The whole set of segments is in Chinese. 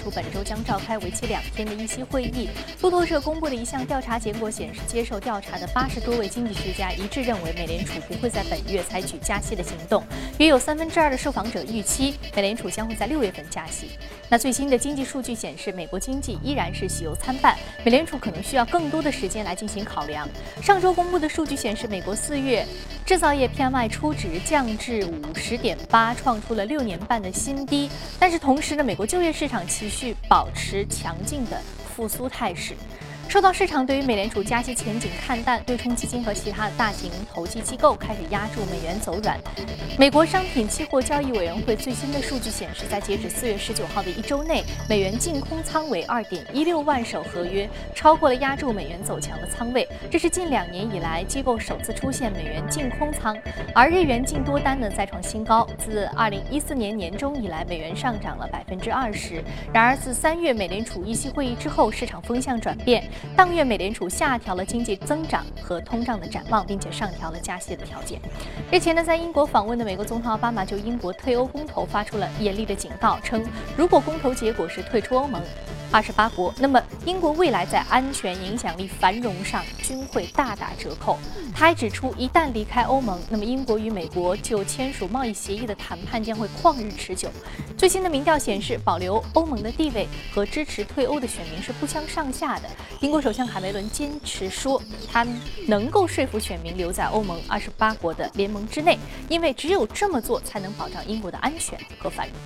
储本周将召开为期两天的议息会议。路透社公布的一项调查结果显示，接受调查的八十多位经济学家一致认为，美联储不会在本月采取加息的行动。约有三分之二的受访者预期，美联储将会在六月份加息。那最新的经济数据显示，美国经济依然是喜忧参半，美联储可能需要更多的时间来进行考量。上周公布的数据显示，美国四月制造业 PMI 初值降至五十点八，创出了六年半的新低。但是同时呢，美国就业市场持续保持强劲的复苏态势。受到市场对于美联储加息前景看淡，对冲基金和其他大型投机机构开始压住美元走软。美国商品期货交易委员会最新的数据显示，在截止四月十九号的一周内，美元净空仓为二点一六万手合约，超过了压住美元走强的仓位。这是近两年以来机构首次出现美元净空仓，而日元净多单呢再创新高。自二零一四年年中以来，美元上涨了百分之二十。然而自三月美联储议息会议之后，市场风向转变。当月美联储下调了经济增长和通胀的展望，并且上调了加息的条件。日前呢，在英国访问的美国总统奥巴马就英国退欧公投发出了严厉的警告，称如果公投结果是退出欧盟。二十八国，那么英国未来在安全、影响力、繁荣上均会大打折扣。他还指出，一旦离开欧盟，那么英国与美国就签署贸易协议的谈判将会旷日持久。最新的民调显示，保留欧盟的地位和支持退欧的选民是不相上下的。英国首相卡梅伦坚持说，他能够说服选民留在欧盟二十八国的联盟之内，因为只有这么做才能保障英国的安全和繁荣。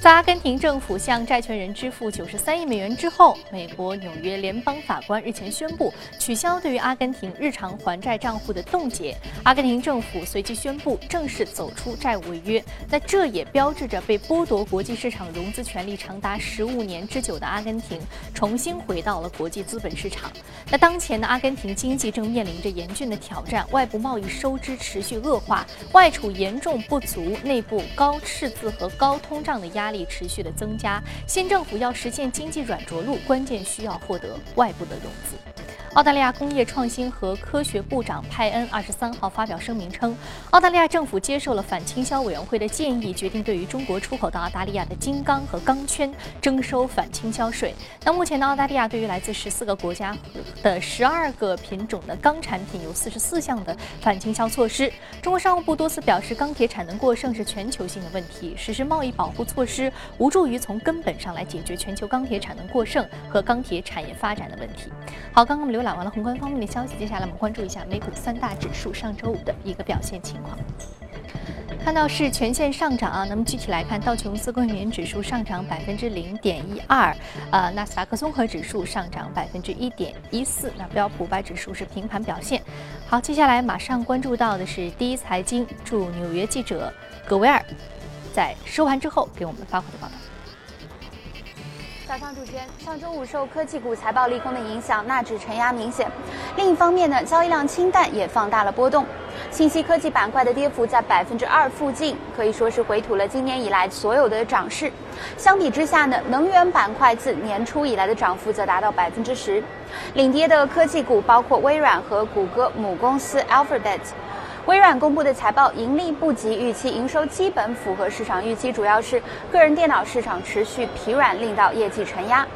在阿根廷政府向债权人支付九十三亿美元之后，美国纽约联邦法官日前宣布取消对于阿根廷日常还债账户的冻结。阿根廷政府随即宣布正式走出债务违约。那这也标志着被剥夺国际市场融资权利长达十五年之久的阿根廷重新回到了国际资本市场。那当前的阿根廷经济正面临着严峻的挑战，外部贸易收支持续恶化，外储严重不足，内部高赤字和高通胀的压。压力持续的增加，新政府要实现经济软着陆，关键需要获得外部的融资。澳大利亚工业创新和科学部长派恩二十三号发表声明称，澳大利亚政府接受了反倾销委员会的建议，决定对于中国出口到澳大利亚的金刚和钢圈征收反倾销税。那目前的澳大利亚对于来自十四个国家的十二个品种的钢产品有四十四项的反倾销措施。中国商务部多次表示，钢铁产能过剩是全球性的问题，实施贸易保护措施无助于从根本上来解决全球钢铁产能过剩和钢铁产业发展的问题。好，刚刚我们浏览。完了宏观方面的消息，接下来我们关注一下美股三大指数上周五的一个表现情况。看到是全线上涨啊，那么具体来看，道琼斯工业平指数上涨百分之零点一二，呃，纳斯达克综合指数上涨百分之一点一四，那标普五百指数是平盘表现。好，接下来马上关注到的是第一财经驻纽约记者葛维尔在收盘之后给我们发回的报道。早上主持人，上周五受科技股财报利空的影响，纳指承压明显。另一方面呢，交易量清淡也放大了波动。信息科技板块的跌幅在百分之二附近，可以说是回吐了今年以来所有的涨势。相比之下呢，能源板块自年初以来的涨幅则达到百分之十。领跌的科技股包括微软和谷歌母公司 Alphabet。微软公布的财报盈利不及预期，营收基本符合市场预期，主要是个人电脑市场持续疲软，令到业绩承压。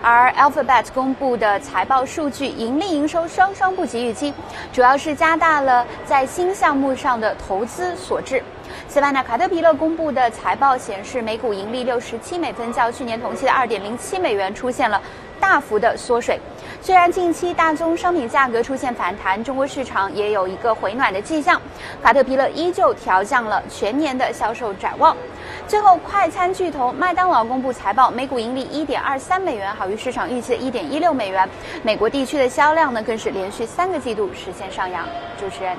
而 Alphabet 公布的财报数据，盈利、营收双双不及预期，主要是加大了在新项目上的投资所致。此外呢，卡特彼勒公布的财报显示，每股盈利六十七美分，较去年同期的二点零七美元出现了大幅的缩水。虽然近期大宗商品价格出现反弹，中国市场也有一个回暖的迹象，卡特皮勒依旧调降了全年的销售展望。最后，快餐巨头麦当劳公布财报，每股盈利一点二三美元，好于市场预期的一点一六美元。美国地区的销量呢，更是连续三个季度实现上扬。主持人，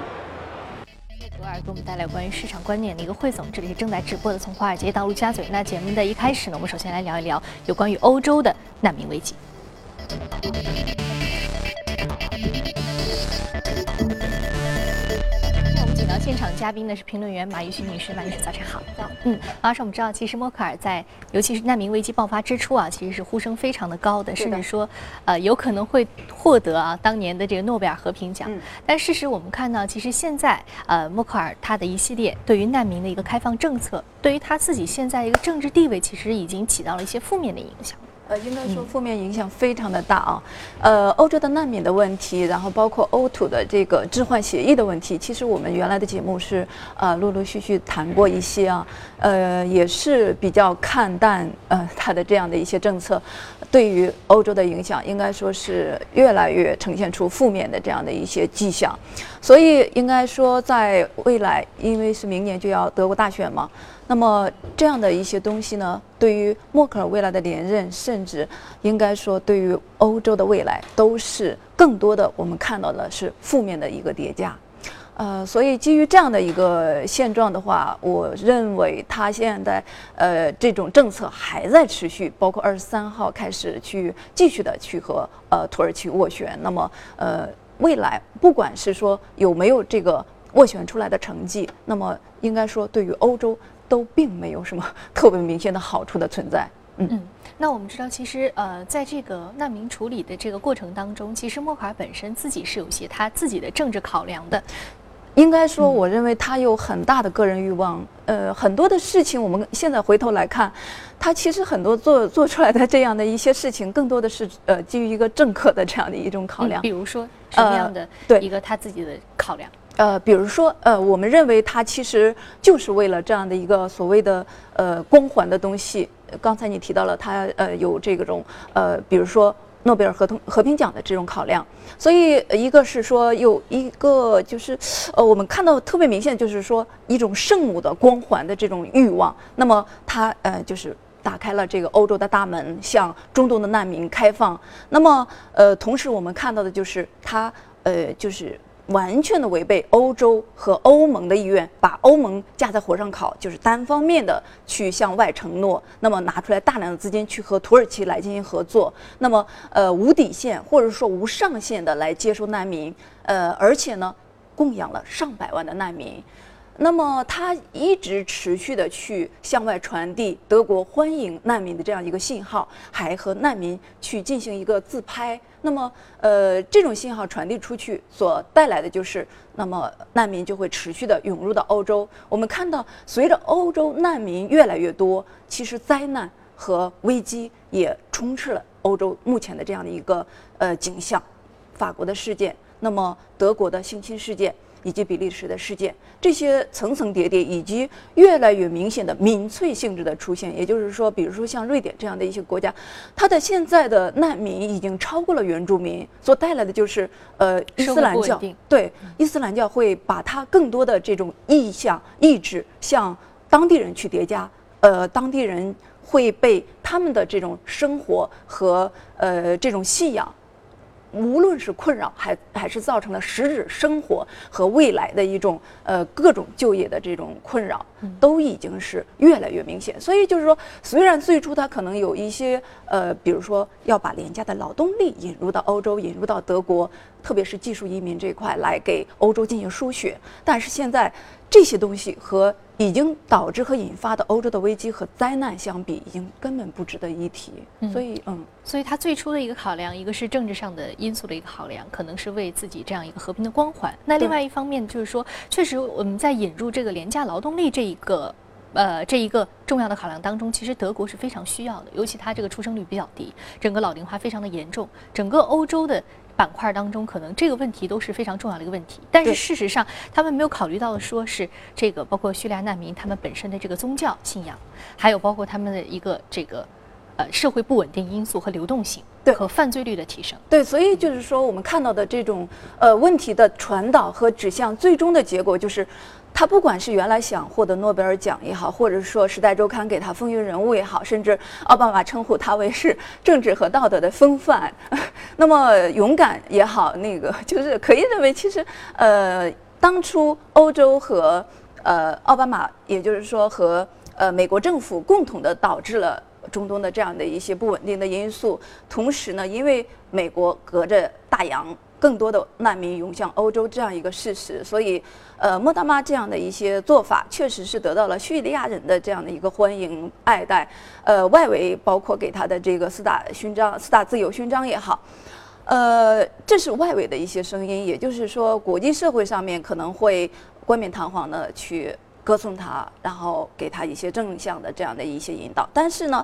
格尔给我们带来关于市场观点的一个汇总。这里是正在直播的，从华尔街到陆家嘴。那节目的一开始呢，我们首先来聊一聊有关于欧洲的难民危机。现场嘉宾呢是评论员马玉勋女士，马女士早晨好。嗯，马老师，我们知道，其实默克尔在尤其是难民危机爆发之初啊，其实是呼声非常的高的，甚至说，呃，有可能会获得啊当年的这个诺贝尔和平奖。但事实我们看到，其实现在呃默克尔他的一系列对于难民的一个开放政策，对于他自己现在一个政治地位，其实已经起到了一些负面的影响。呃，应该说负面影响非常的大啊。呃，欧洲的难民的问题，然后包括欧土的这个置换协议的问题，其实我们原来的节目是呃陆陆续续谈过一些啊。呃，也是比较看淡呃他的这样的一些政策，对于欧洲的影响，应该说是越来越呈现出负面的这样的一些迹象。所以应该说，在未来，因为是明年就要德国大选嘛。那么这样的一些东西呢，对于默克尔未来的连任，甚至应该说对于欧洲的未来，都是更多的我们看到的是负面的一个叠加。呃，所以基于这样的一个现状的话，我认为他现在呃这种政策还在持续，包括二十三号开始去继续的去和呃土耳其斡旋。那么呃未来不管是说有没有这个斡旋出来的成绩，那么应该说对于欧洲。都并没有什么特别明显的好处的存在。嗯嗯，那我们知道，其实呃，在这个难民处理的这个过程当中，其实默克尔本身自己是有些他自己的政治考量的。应该说，我认为他有很大的个人欲望。呃，很多的事情，我们现在回头来看，他其实很多做做出来的这样的一些事情，更多的是呃基于一个政客的这样的一种考量。比如说什么样的一个他自己的考量？呃，呃比如说，呃，我们认为他其实就是为了这样的一个所谓的呃光环的东西。刚才你提到了他呃有这种呃，比如说诺贝尔和同和平奖的这种考量。所以一个是说有一个就是呃，我们看到特别明显就是说一种圣母的光环的这种欲望。那么他呃就是打开了这个欧洲的大门，向中东的难民开放。那么呃，同时我们看到的就是他呃就是。完全的违背欧洲和欧盟的意愿，把欧盟架在火上烤，就是单方面的去向外承诺，那么拿出来大量的资金去和土耳其来进行合作，那么呃无底线或者说无上限的来接收难民，呃而且呢供养了上百万的难民。那么他一直持续的去向外传递德国欢迎难民的这样一个信号，还和难民去进行一个自拍。那么，呃，这种信号传递出去所带来的就是，那么难民就会持续的涌入到欧洲。我们看到，随着欧洲难民越来越多，其实灾难和危机也充斥了欧洲目前的这样的一个呃景象。法国的事件，那么德国的性侵事件。以及比利时的事件，这些层层叠叠，以及越来越明显的民粹性质的出现，也就是说，比如说像瑞典这样的一些国家，它的现在的难民已经超过了原住民，所带来的就是呃伊斯兰教，对伊斯兰教会把它更多的这种意向意志向当地人去叠加，呃，当地人会被他们的这种生活和呃这种信仰。无论是困扰，还还是造成了实质生活和未来的一种呃各种就业的这种困扰，都已经是越来越明显。所以就是说，虽然最初它可能有一些呃，比如说要把廉价的劳动力引入到欧洲，引入到德国，特别是技术移民这块来给欧洲进行输血，但是现在这些东西和。已经导致和引发的欧洲的危机和灾难相比，已经根本不值得一提。所以，嗯，所以他最初的一个考量，一个是政治上的因素的一个考量，可能是为自己这样一个和平的光环。那另外一方面就是说，确实我们在引入这个廉价劳动力这一个，呃，这一个重要的考量当中，其实德国是非常需要的，尤其它这个出生率比较低，整个老龄化非常的严重，整个欧洲的。板块当中，可能这个问题都是非常重要的一个问题。但是事实上，他们没有考虑到的，说是这个包括叙利亚难民他们本身的这个宗教信仰，还有包括他们的一个这个呃社会不稳定因素和流动性，对和犯罪率的提升。对，所以就是说，我们看到的这种呃问题的传导和指向，最终的结果就是。他不管是原来想获得诺贝尔奖也好，或者说《时代周刊》给他风云人物也好，甚至奥巴马称呼他为是政治和道德的风范，那么勇敢也好，那个就是可以认为，其实呃，当初欧洲和呃奥巴马，也就是说和呃美国政府共同的导致了中东的这样的一些不稳定的因素。同时呢，因为美国隔着大洋。更多的难民涌向欧洲这样一个事实，所以，呃，莫大妈这样的一些做法，确实是得到了叙利亚人的这样的一个欢迎爱戴。呃，外围包括给他的这个四大勋章、四大自由勋章也好，呃，这是外围的一些声音，也就是说，国际社会上面可能会冠冕堂皇的去歌颂他，然后给他一些正向的这样的一些引导。但是呢，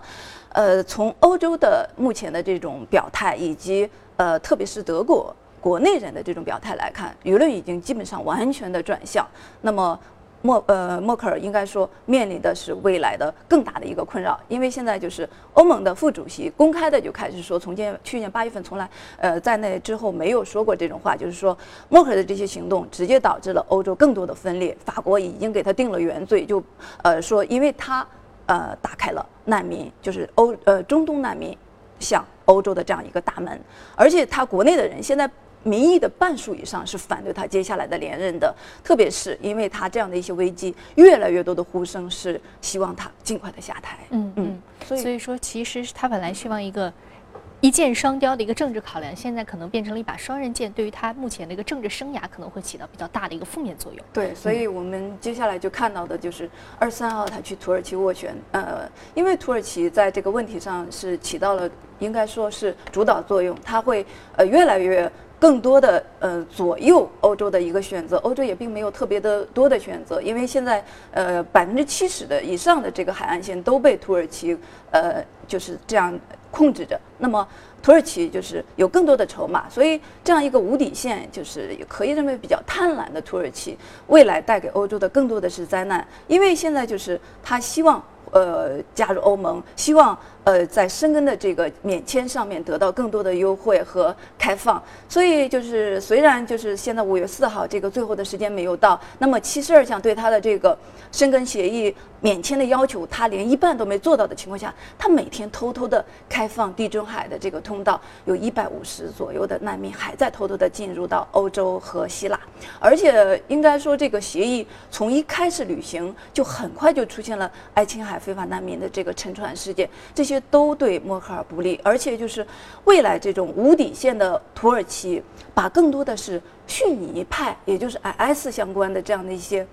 呃，从欧洲的目前的这种表态，以及呃，特别是德国。国内人的这种表态来看，舆论已经基本上完全的转向。那么，默呃默克尔应该说面临的是未来的更大的一个困扰，因为现在就是欧盟的副主席公开的就开始说，从今去年八月份从来呃在那之后没有说过这种话，就是说默克尔的这些行动直接导致了欧洲更多的分裂。法国已经给他定了原罪，就呃说因为他呃打开了难民，就是欧呃中东难民向欧洲的这样一个大门，而且他国内的人现在。民意的半数以上是反对他接下来的连任的，特别是因为他这样的一些危机，越来越多的呼声是希望他尽快的下台。嗯嗯，所以所以说，其实他本来希望一个一箭双雕的一个政治考量，现在可能变成了一把双刃剑，对于他目前的一个政治生涯可能会起到比较大的一个负面作用。对，所以我们接下来就看到的就是二十三号他去土耳其斡旋，呃，因为土耳其在这个问题上是起到了应该说是主导作用，他会呃越来越。更多的呃左右欧洲的一个选择，欧洲也并没有特别的多的选择，因为现在呃百分之七十的以上的这个海岸线都被土耳其呃就是这样控制着。那么土耳其就是有更多的筹码，所以这样一个无底线就是也可以认为比较贪婪的土耳其，未来带给欧洲的更多的是灾难，因为现在就是他希望。呃，加入欧盟，希望呃在申根的这个免签上面得到更多的优惠和开放。所以就是虽然就是现在五月四号这个最后的时间没有到，那么七十二项对他的这个申根协议免签的要求，他连一半都没做到的情况下，他每天偷偷的开放地中海的这个通道，有一百五十左右的难民还在偷偷的进入到欧洲和希腊，而且应该说这个协议从一开始履行就很快就出现了爱琴海。非法难民的这个沉船事件，这些都对默克尔不利，而且就是未来这种无底线的土耳其，把更多的是逊尼派，也就是 IS 相关的这样的一些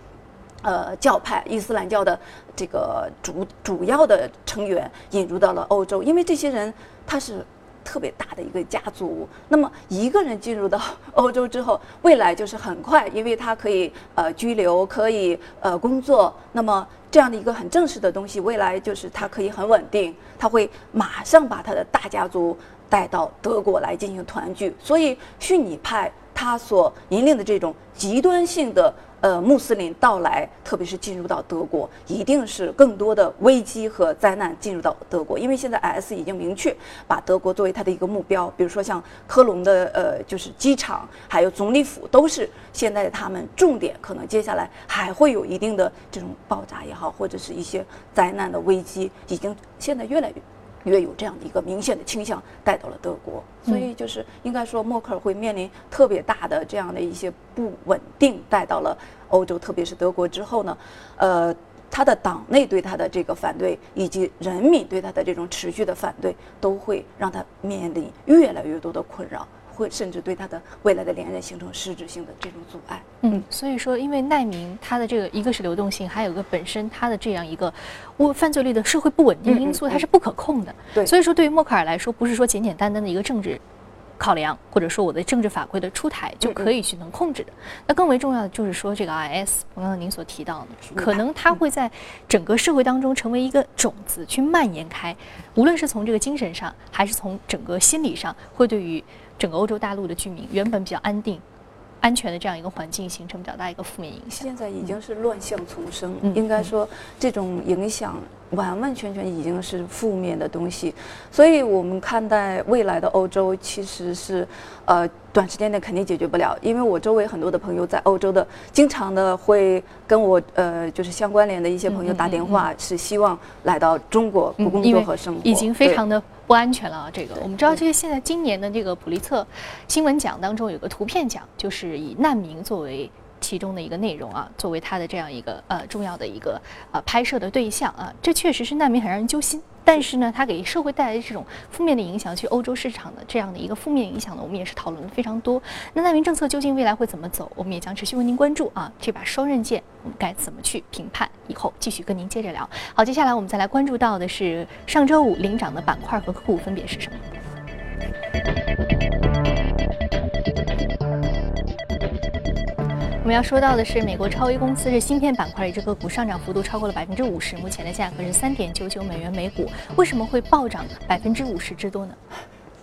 呃教派，伊斯兰教的这个主主要的成员引入到了欧洲，因为这些人他是特别大的一个家族，那么一个人进入到 欧洲之后，未来就是很快，因为他可以呃居留，可以呃工作，那么。这样的一个很正式的东西，未来就是他可以很稳定，他会马上把他的大家族带到德国来进行团聚。所以逊尼派他所引领的这种极端性的。呃，穆斯林到来，特别是进入到德国，一定是更多的危机和灾难进入到德国。因为现在 S 已经明确把德国作为它的一个目标，比如说像科隆的呃，就是机场，还有总理府，都是现在他们重点。可能接下来还会有一定的这种爆炸也好，或者是一些灾难的危机，已经现在越来越。越有这样的一个明显的倾向带到了德国，所以就是应该说默克尔会面临特别大的这样的一些不稳定带到了欧洲，特别是德国之后呢，呃，他的党内对他的这个反对，以及人民对他的这种持续的反对，都会让他面临越来越多的困扰。会甚至对他的未来的连任形成实质性的这种阻碍。嗯，所以说，因为难民他的这个一个是流动性，还有个本身他的这样一个我犯罪率的社会不稳定因素，它是不可控的。对，所以说对于默克尔来说，不是说简简单单的一个政治考量，或者说我的政治法规的出台就可以去能控制的。那更为重要的就是说，这个 IS，刚刚您所提到的，可能它会在整个社会当中成为一个种子，去蔓延开，无论是从这个精神上，还是从整个心理上，会对于。整个欧洲大陆的居民原本比较安定、安全的这样一个环境，形成比较大一个负面影响。现在已经是乱象丛生，应该说这种影响完完全全已经是负面的东西。所以我们看待未来的欧洲，其实是呃短时间内肯定解决不了。因为我周围很多的朋友在欧洲的，经常的会跟我呃就是相关联的一些朋友打电话，是希望来到中国工作和生活，已经非常的。不安全了啊！这个我们知道，这个现在今年的这个普利策新闻奖当中有个图片奖，就是以难民作为其中的一个内容啊，作为它的这样一个呃重要的一个呃拍摄的对象啊，这确实是难民很让人揪心。但是呢，它给社会带来的这种负面的影响，去欧洲市场的这样的一个负面影响呢，我们也是讨论的非常多。那难民政策究竟未来会怎么走，我们也将持续为您关注啊。这把双刃剑，我们该怎么去评判？以后继续跟您接着聊。好，接下来我们再来关注到的是上周五领涨的板块和个股分别是什么？我们要说到的是，美国超威公司是芯片板块的一只个股，上涨幅度超过了百分之五十，目前的价格是三点九九美元每股。为什么会暴涨百分之五十之多呢？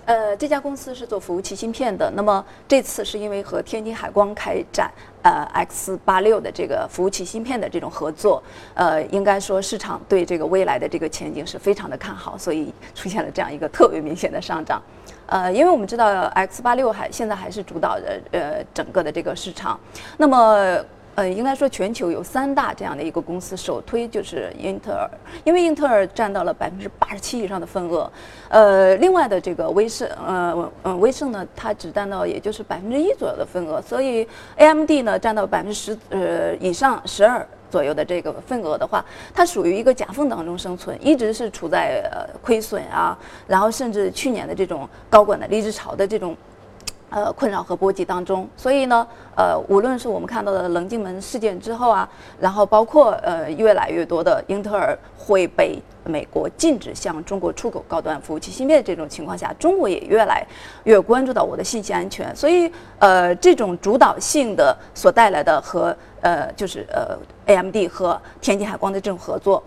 呃，这家公司是做服务器芯片的。那么这次是因为和天津海光开展呃 X 八六的这个服务器芯片的这种合作，呃，应该说市场对这个未来的这个前景是非常的看好，所以出现了这样一个特别明显的上涨。呃，因为我们知道 X 八六还现在还是主导的呃整个的这个市场，那么。呃，应该说全球有三大这样的一个公司，首推就是英特尔，因为英特尔占到了百分之八十七以上的份额。呃，另外的这个威盛，呃，嗯，威盛呢，它只占到也就是百分之一左右的份额，所以 AMD 呢占到百分之十呃以上十二左右的这个份额的话，它属于一个夹缝当中生存，一直是处在呃亏损啊，然后甚至去年的这种高管的离职潮的这种。呃，困扰和波及当中，所以呢，呃，无论是我们看到的棱镜门事件之后啊，然后包括呃越来越多的英特尔会被美国禁止向中国出口高端服务器芯片的这种情况下，中国也越来越关注到我的信息安全，所以呃，这种主导性的所带来的和呃就是呃 AMD 和天津海光的这种合作，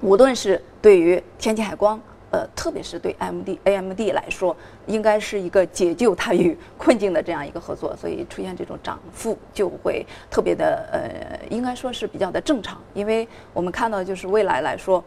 无论是对于天津海光。呃，特别是对 M D A M D 来说，应该是一个解救它于困境的这样一个合作，所以出现这种涨幅就会特别的呃，应该说是比较的正常。因为我们看到，就是未来来说，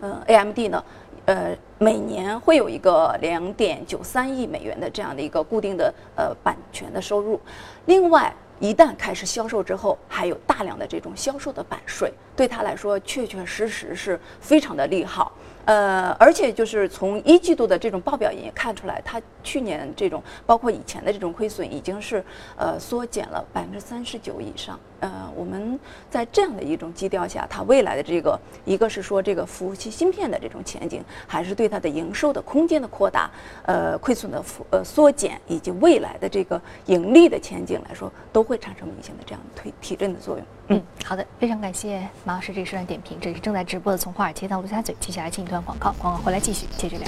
呃，A M D 呢，呃，每年会有一个两点九三亿美元的这样的一个固定的呃版权的收入，另外一旦开始销售之后，还有大量的这种销售的版税，对他来说确确实实是非常的利好。呃，而且就是从一季度的这种报表也看出来，它去年这种包括以前的这种亏损已经是呃缩减了百分之三十九以上。呃，我们在这样的一种基调下，它未来的这个一个是说这个服务器芯片的这种前景，还是对它的营收的空间的扩大，呃，亏损的呃缩减以及未来的这个盈利的前景来说，都会产生明显的这样推提振的作用。嗯，好的，非常感谢马老师这一段点评。这是正在直播的，从华尔街到陆家嘴。接下来进一段广告，广告回来继续接着聊。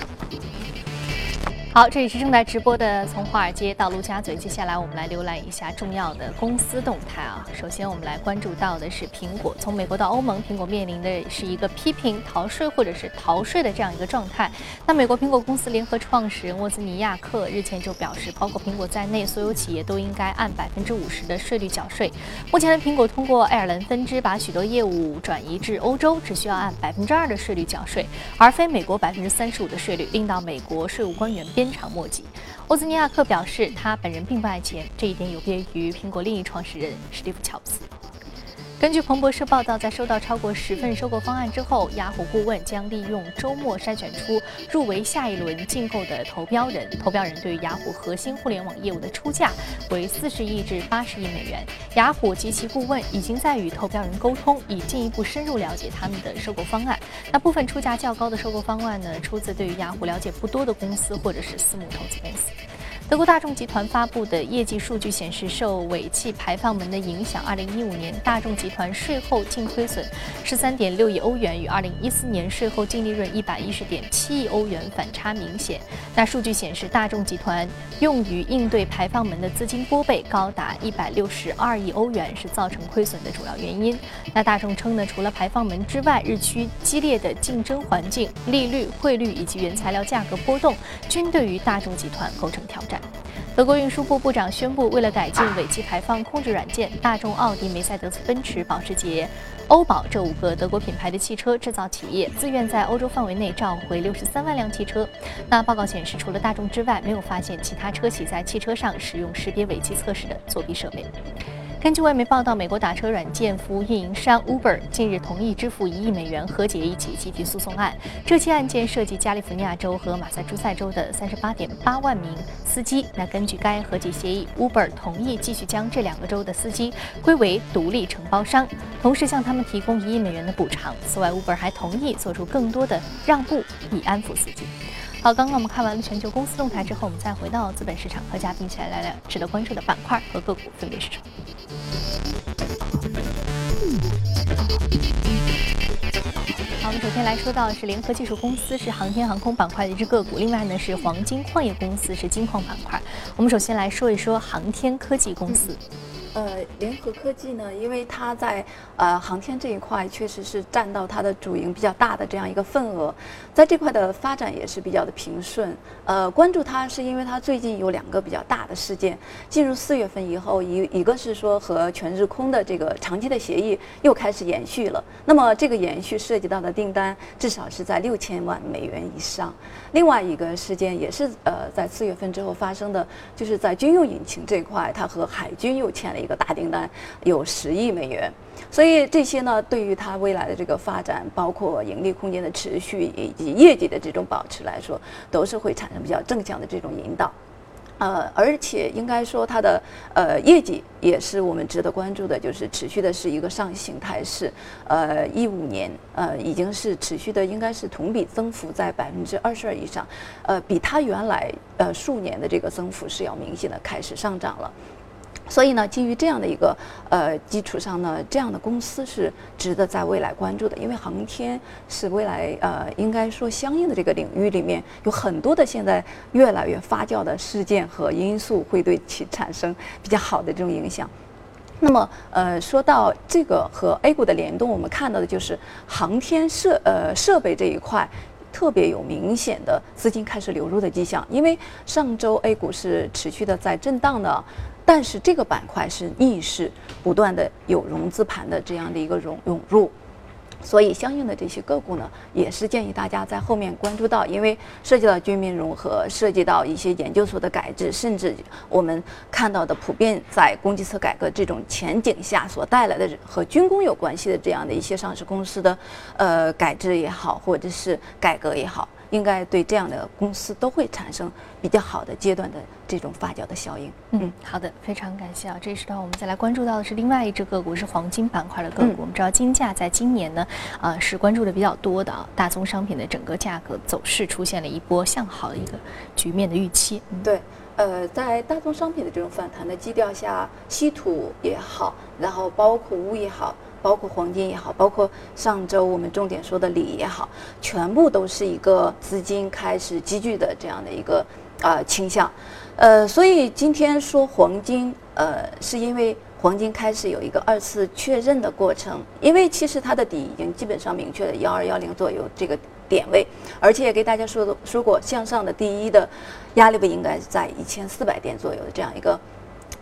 好，这里是正在直播的，从华尔街到陆家嘴。接下来我们来浏览一下重要的公司动态啊。首先，我们来关注到的是苹果。从美国到欧盟，苹果面临的是一个批评逃税或者是逃税的这样一个状态。那美国苹果公司联合创始人沃兹尼亚克日前就表示，包括苹果在内，所有企业都应该按百分之五十的税率缴税。目前的苹果通过爱尔兰分支把许多业务转移至欧洲，只需要按百分之二的税率缴税，而非美国百分之三十五的税率，令到美国税务官员鞭。长莫及。欧兹尼亚克表示，他本人并不爱钱，这一点有别于苹果另一创始人史蒂夫·乔布斯。根据彭博社报道，在收到超过十份收购方案之后，雅虎顾问将利用周末筛选出入围下一轮竞购的投标人。投标人对雅虎核心互联网业务的出价为四十亿至八十亿美元。雅虎及其顾问已经在与投标人沟通，以进一步深入了解他们的收购方案。那部分出价较高的收购方案呢，出自对于雅虎了解不多的公司或者是私募投资公司。德国大众集团发布的业绩数据显示，受尾气排放门的影响，2015年大众集团税后净亏损13.6亿欧元，与2014年税后净利润110.7亿欧元反差明显。那数据显示，大众集团用于应对排放门的资金拨备高达162亿欧元，是造成亏损的主要原因。那大众称呢，除了排放门之外，日趋激烈的竞争环境、利率、汇率以及原材料价格波动，均对于大众集团构成挑战。德国运输部部长宣布，为了改进尾气排放控制软件，大众、奥迪、梅赛德斯奔驰、保时捷、欧宝这五个德国品牌的汽车制造企业自愿在欧洲范围内召回六十三万辆汽车。那报告显示，除了大众之外，没有发现其他车企在汽车上使用识别尾气测试的作弊设备。根据外媒报道，美国打车软件服务运营商 Uber 近日同意支付一亿美元和解一起集体诉讼案。这起案件涉及加利福尼亚州和马萨诸塞州的三十八点八万名司机。那根据该和解协议，Uber 同意继续将这两个州的司机归为独立承包商，同时向他们提供一亿美元的补偿。此外，Uber 还同意做出更多的让步，以安抚司机。好，刚刚我们看完了全球公司动态之后，我们再回到资本市场，和嘉宾一起来聊聊值得关注的板块和个股分别是什么。好，我们首先来说到是联合技术公司，是航天航空板块的一只个股，另外呢是黄金矿业公司，是金矿板块。我们首先来说一说航天科技公司。呃，联合科技呢，因为它在呃航天这一块确实是占到它的主营比较大的这样一个份额，在这块的发展也是比较的平顺。呃，关注它是因为它最近有两个比较大的事件，进入四月份以后，一一个是说和全日空的这个长期的协议又开始延续了，那么这个延续涉及到的订单至少是在六千万美元以上。另外一个事件也是呃在四月份之后发生的，就是在军用引擎这块，它和海军又签了一个大订单，有十亿美元。所以这些呢，对于它未来的这个发展，包括盈利空间的持续以及业绩的这种保持来说，都是会产生比较正向的这种引导。呃，而且应该说它的呃业绩也是我们值得关注的，就是持续的是一个上行态势。呃，一五年呃已经是持续的，应该是同比增幅在百分之二十二以上，呃，比它原来呃数年的这个增幅是要明显的开始上涨了。所以呢，基于这样的一个呃基础上呢，这样的公司是值得在未来关注的，因为航天是未来呃应该说相应的这个领域里面有很多的现在越来越发酵的事件和因素会对其产生比较好的这种影响。那么呃说到这个和 A 股的联动，我们看到的就是航天设呃设备这一块特别有明显的资金开始流入的迹象，因为上周 A 股是持续的在震荡的。但是这个板块是逆势不断的有融资盘的这样的一个融涌入，所以相应的这些个股呢，也是建议大家在后面关注到，因为涉及到军民融合，涉及到一些研究所的改制，甚至我们看到的普遍在供给侧改革这种前景下所带来的和军工有关系的这样的一些上市公司的呃改制也好，或者是改革也好。应该对这样的公司都会产生比较好的阶段的这种发酵的效应。嗯，好的，非常感谢啊！这一时段我们再来关注到的是另外一只个股，是黄金板块的个股。我们知道金价在今年呢，呃，是关注的比较多的啊。大宗商品的整个价格走势出现了一波向好的一个局面的预期。对，呃，在大宗商品的这种反弹的基调下，稀土也好，然后包括钨也好。包括黄金也好，包括上周我们重点说的锂也好，全部都是一个资金开始积聚的这样的一个啊倾向，呃，所以今天说黄金，呃，是因为黄金开始有一个二次确认的过程，因为其实它的底已经基本上明确了幺二幺零左右这个点位，而且也给大家说的说过，向上的第一的压力位应该在一千四百点左右的这样一个。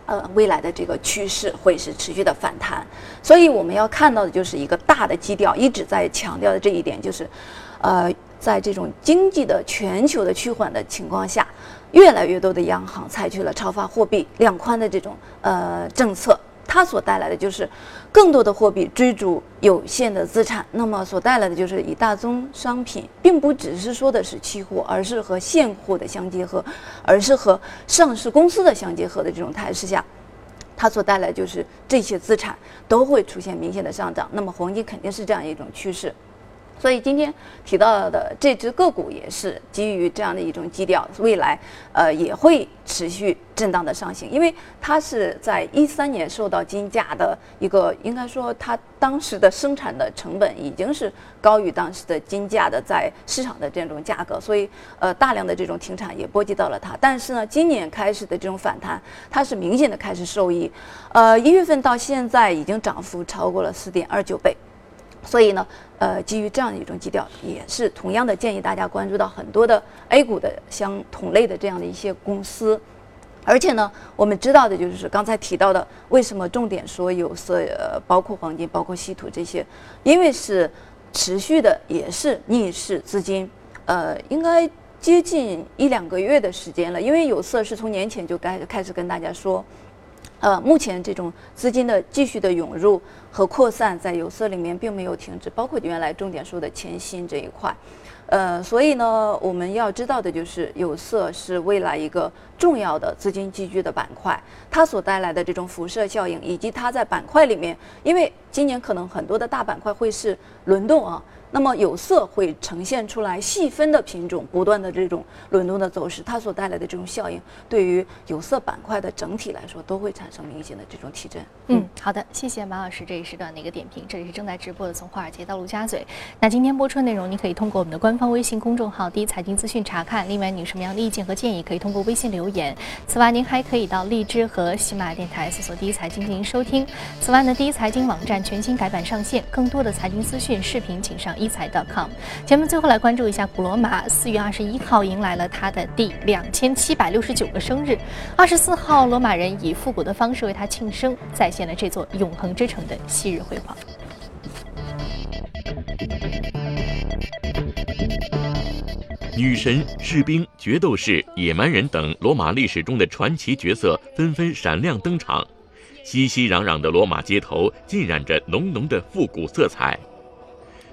呃，未来的这个趋势会是持续的反弹，所以我们要看到的就是一个大的基调，一直在强调的这一点就是，呃，在这种经济的全球的趋缓的情况下，越来越多的央行采取了超发货币、量宽的这种呃政策。它所带来的就是更多的货币追逐有限的资产，那么所带来的就是以大宗商品，并不只是说的是期货，而是和现货的相结合，而是和上市公司的相结合的这种态势下，它所带来就是这些资产都会出现明显的上涨，那么黄金肯定是这样一种趋势。所以今天提到的这只个股也是基于这样的一种基调，未来呃也会持续震荡的上行，因为它是在一三年受到金价的一个，应该说它当时的生产的成本已经是高于当时的金价的在市场的这种价格，所以呃大量的这种停产也波及到了它。但是呢，今年开始的这种反弹，它是明显的开始受益，呃一月份到现在已经涨幅超过了四点二九倍。所以呢，呃，基于这样的一种基调，也是同样的建议大家关注到很多的 A 股的相同类的这样的一些公司，而且呢，我们知道的就是刚才提到的，为什么重点说有色，呃，包括黄金、包括稀土这些，因为是持续的，也是逆势资金，呃，应该接近一两个月的时间了，因为有色是从年前就该开始跟大家说。呃，目前这种资金的继续的涌入和扩散在有色里面并没有停止，包括原来重点说的铅锌这一块。呃，所以呢，我们要知道的就是有色是未来一个重要的资金集聚的板块，它所带来的这种辐射效应，以及它在板块里面，因为今年可能很多的大板块会是轮动啊。那么有色会呈现出来细分的品种不断的这种轮动的走势，它所带来的这种效应，对于有色板块的整体来说都会产生明显的这种提振。嗯，好的，谢谢马老师这一时段的一个点评。这里是正在直播的从华尔街到陆家嘴。那今天播出的内容，你可以通过我们的官方微信公众号“第一财经资讯”查看。另外，你有什么样的意见和建议，可以通过微信留言。此外，您还可以到荔枝和喜马电台搜索“第一财经”进行收听。此外呢，第一财经网站全新改版上线，更多的财经资讯视频，请上一财 .com。节目最后来关注一下古罗马，四月二十一号迎来了他的第两千七百六十九个生日。二十四号，罗马人以复古的方式为他庆生，再现了这座永恒之城的昔日辉煌。女神、士兵、决斗士、野蛮人等罗马历史中的传奇角色纷纷闪亮登场，熙熙攘攘的罗马街头浸染着浓浓的复古色彩。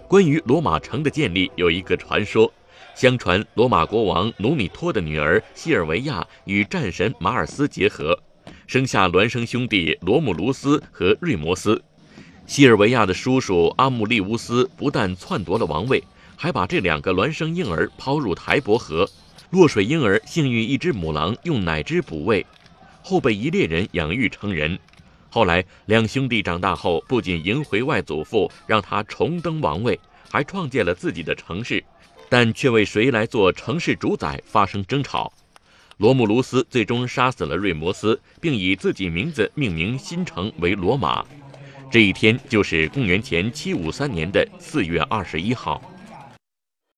关于罗马城的建立有一个传说，相传罗马国王努米托的女儿西尔维亚与战神马尔斯结合，生下孪生兄弟罗姆卢斯和瑞摩斯。西尔维亚的叔叔阿穆利乌斯不但篡夺了王位，还把这两个孪生婴儿抛入台伯河。落水婴儿幸运一只母狼用奶汁补喂，后被一猎人养育成人。后来，两兄弟长大后，不仅迎回外祖父，让他重登王位，还创建了自己的城市，但却为谁来做城市主宰发生争吵。罗姆卢斯最终杀死了瑞摩斯，并以自己名字命名新城为罗马。这一天就是公元前七五三年的四月二十一号。